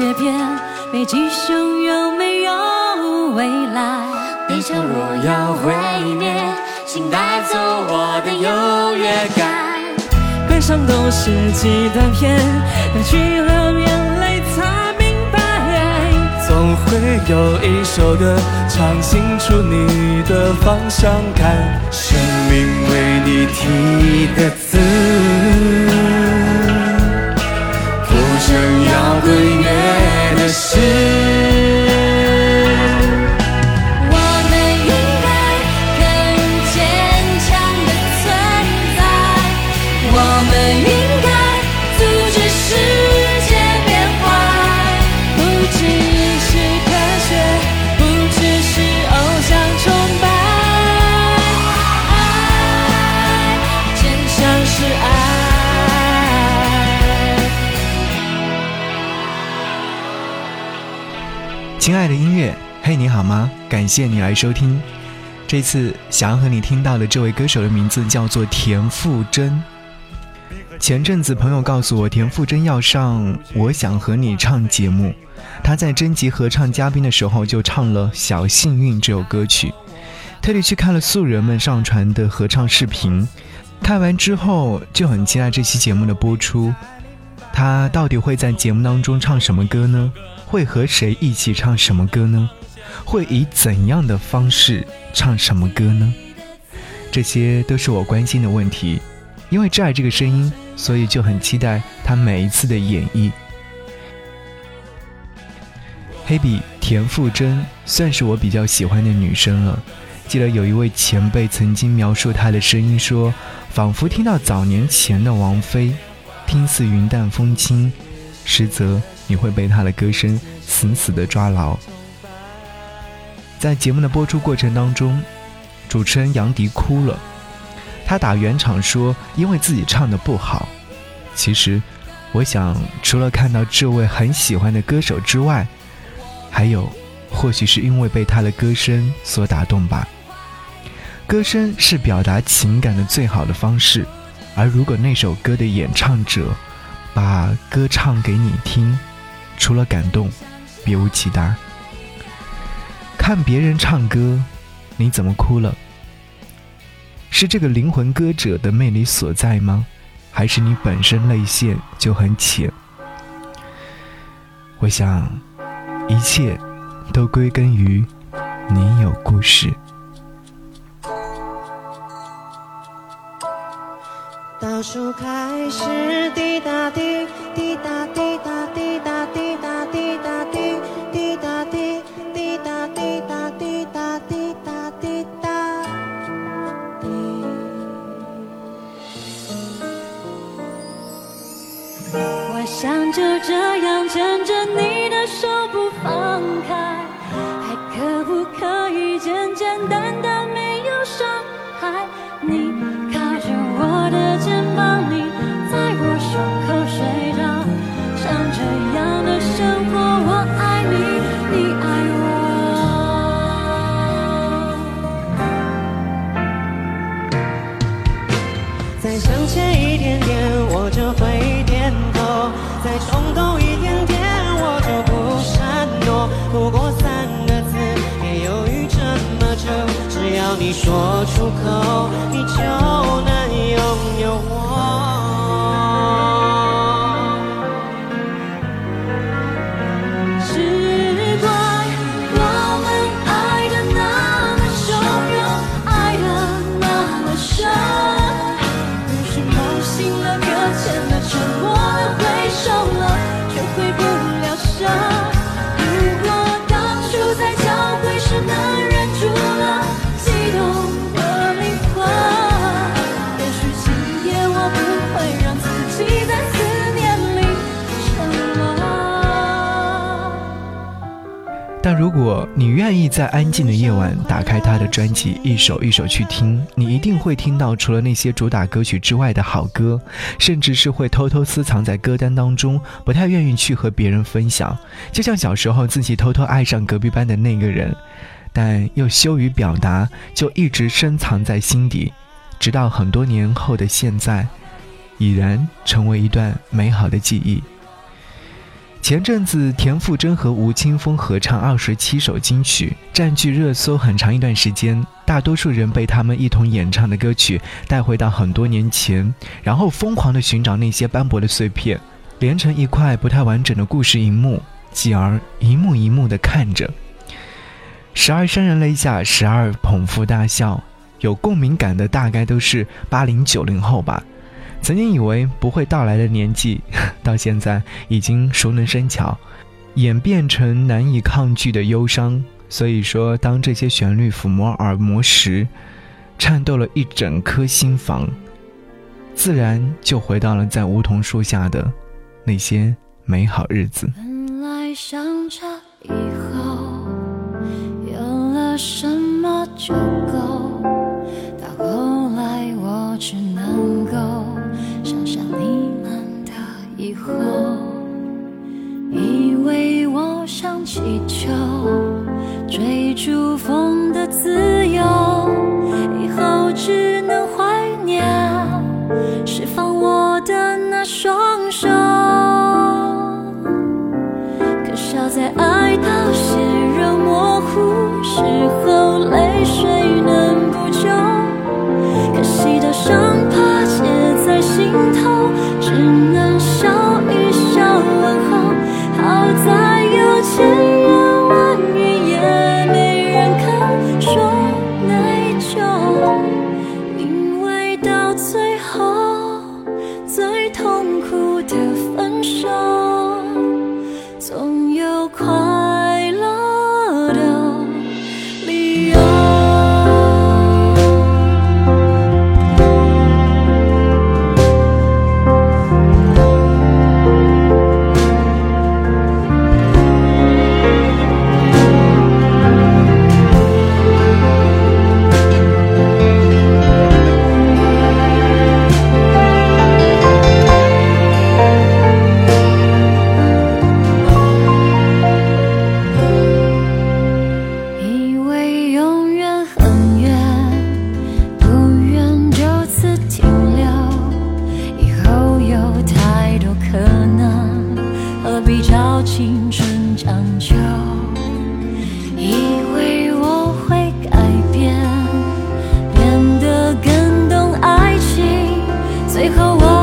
界变，北极熊有没有未来？地球若要毁灭，请带走我的优越感。悲伤都是几段片，流去了眼泪才明白，总会有一首歌唱清楚你的方向感。生命为你提的字，亲爱的音乐，嘿，你好吗？感谢你来收听。这次想要和你听到的这位歌手的名字叫做田馥甄。前阵子朋友告诉我，田馥甄要上《我想和你唱》节目，他在征集合唱嘉宾的时候就唱了《小幸运》这首歌曲，特地去看了素人们上传的合唱视频，看完之后就很期待这期节目的播出。他到底会在节目当中唱什么歌呢？会和谁一起唱什么歌呢？会以怎样的方式唱什么歌呢？这些都是我关心的问题。因为挚爱这个声音，所以就很期待她每一次的演绎。黑笔田馥甄算是我比较喜欢的女生了。记得有一位前辈曾经描述她的声音说，仿佛听到早年前的王菲，听似云淡风轻，实则你会被他的歌声死死地抓牢。在节目的播出过程当中，主持人杨迪哭了。他打圆场说：“因为自己唱的不好。”其实，我想，除了看到这位很喜欢的歌手之外，还有，或许是因为被他的歌声所打动吧。歌声是表达情感的最好的方式，而如果那首歌的演唱者把歌唱给你听，除了感动，别无其他。看别人唱歌，你怎么哭了？是这个灵魂歌者的魅力所在吗？还是你本身泪腺就很浅？我想，一切都归根于你有故事。倒数开始，滴答滴，滴答滴但如果你愿意在安静的夜晚打开他的专辑，一首一首去听，你一定会听到除了那些主打歌曲之外的好歌，甚至是会偷偷私藏在歌单当中，不太愿意去和别人分享。就像小时候自己偷偷爱上隔壁班的那个人，但又羞于表达，就一直深藏在心底，直到很多年后的现在，已然成为一段美好的记忆。前阵子，田馥甄和吴青峰合唱二十七首金曲，占据热搜很长一段时间。大多数人被他们一同演唱的歌曲带回到很多年前，然后疯狂地寻找那些斑驳的碎片，连成一块不太完整的故事荧幕，继而一幕一幕地看着。时而潸然泪下，时而捧腹大笑。有共鸣感的大概都是八零九零后吧。曾经以为不会到来的年纪，到现在已经熟能生巧，演变成难以抗拒的忧伤。所以说，当这些旋律抚摸耳膜时，颤抖了一整颗心房，自然就回到了在梧桐树下的那些美好日子。本来想着以后有了什么就够，到后来我只能够。祈求。和我。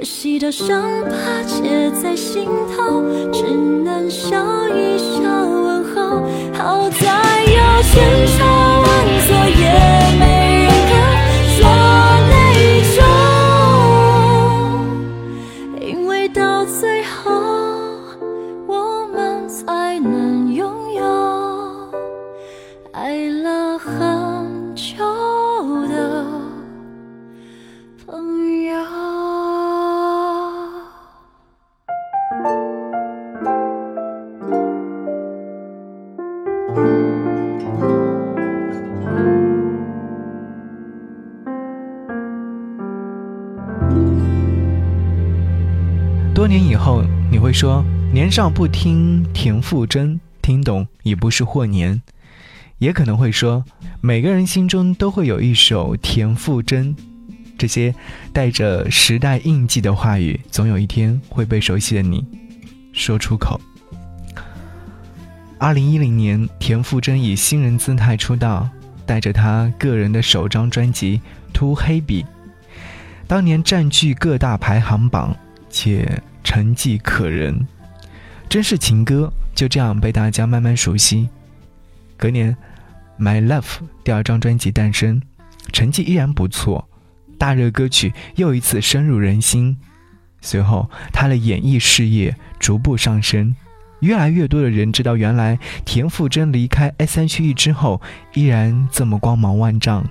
可惜，将伤疤结在心头，只能笑一笑问候。好在有千差万错，也没说年少不听田馥甄，听懂已不是或年；也可能会说，每个人心中都会有一首田馥甄。这些带着时代印记的话语，总有一天会被熟悉的你说出口。二零一零年，田馥甄以新人姿态出道，带着他个人的首张专辑《涂黑笔》。当年占据各大排行榜，且成绩可人，真是情歌就这样被大家慢慢熟悉。隔年，《My Love》第二张专辑诞生，成绩依然不错，大热歌曲又一次深入人心。随后，他的演艺事业逐步上升，越来越多的人知道，原来田馥甄离开 S.H.E 之后依然这么光芒万丈。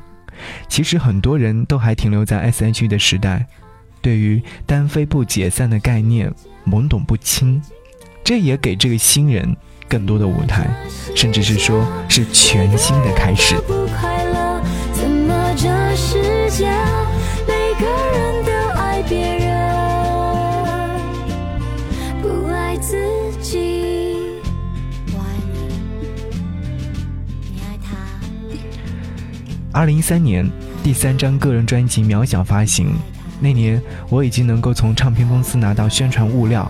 其实很多人都还停留在 S.H.E 的时代，对于单飞不解散的概念懵懂不清，这也给这个新人更多的舞台，甚至是说是全新的开始。不快乐，怎么这世界每个人都爱别人，不爱自己？我爱你，你爱他。二零一三年，第三张个人专辑《渺小》发行。那年，我已经能够从唱片公司拿到宣传物料，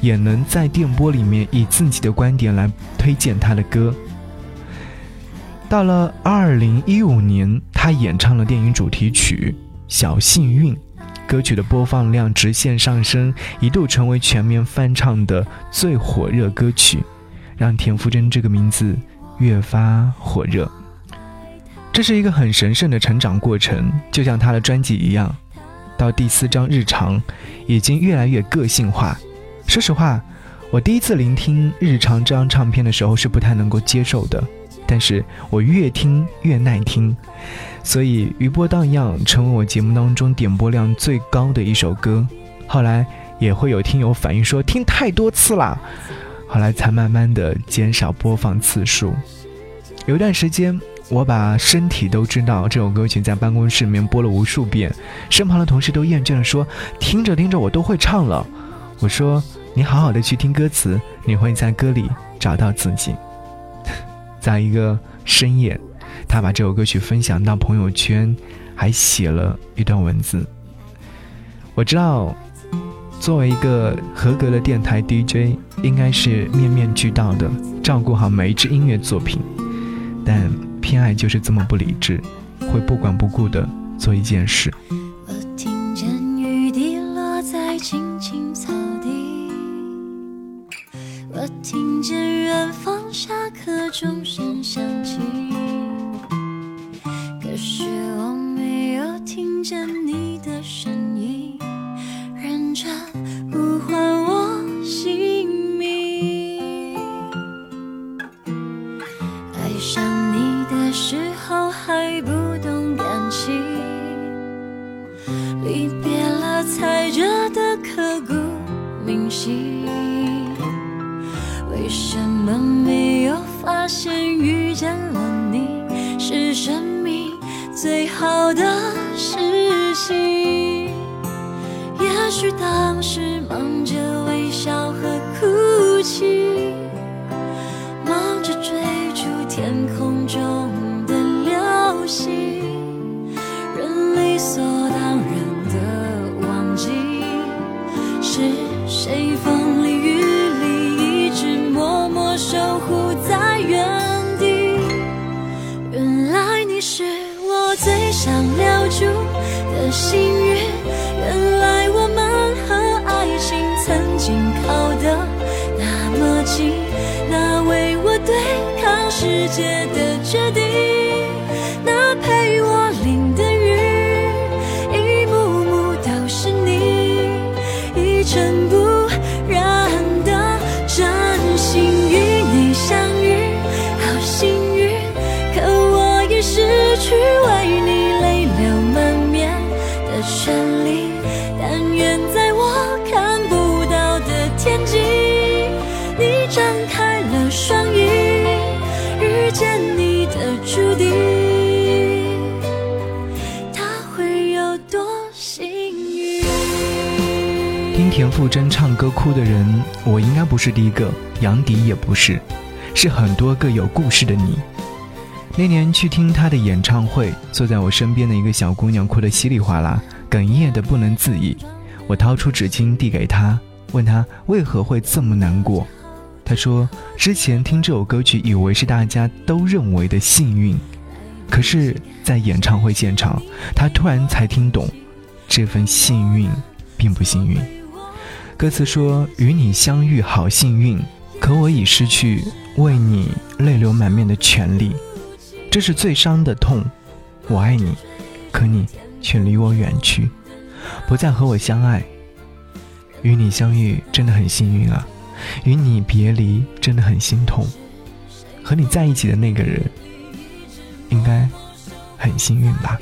也能在电波里面以自己的观点来推荐他的歌。到了二零一五年，他演唱了电影主题曲《小幸运》，歌曲的播放量直线上升，一度成为全面翻唱的最火热歌曲，让田馥甄这个名字越发火热。这是一个很神圣的成长过程，就像他的专辑一样，到第四张《日常》，已经越来越个性化。说实话，我第一次聆听《日常》这张唱片的时候是不太能够接受的，但是我越听越耐听，所以余波荡漾成为我节目当中点播量最高的一首歌。后来也会有听友反映说听太多次了，后来才慢慢的减少播放次数。有一段时间。我把身体都知道这首歌曲在办公室里面播了无数遍，身旁的同事都厌倦了，说听着听着我都会唱了。我说你好好的去听歌词，你会在歌里找到自己。在一个深夜，他把这首歌曲分享到朋友圈，还写了一段文字。我知道，作为一个合格的电台 DJ，应该是面面俱到的照顾好每一支音乐作品，但。偏爱就是这么不理智，会不管不顾的做一件事。我听见雨滴落在青青草地，我听见远方下课钟声灵犀。为什么没有发现遇见了你是生命最好的事情？也许当时忙着真馥甄唱歌哭的人，我应该不是第一个，杨迪也不是，是很多个有故事的你。那年去听他的演唱会，坐在我身边的一个小姑娘哭得稀里哗啦，哽咽的不能自已。我掏出纸巾递给她，问她为何会这么难过。她说之前听这首歌曲，以为是大家都认为的幸运，可是，在演唱会现场，她突然才听懂。这份幸运，并不幸运。歌词说：“与你相遇好幸运，可我已失去为你泪流满面的权利，这是最伤的痛。我爱你，可你却离我远去，不再和我相爱。与你相遇真的很幸运啊，与你别离真的很心痛。和你在一起的那个人，应该很幸运吧。”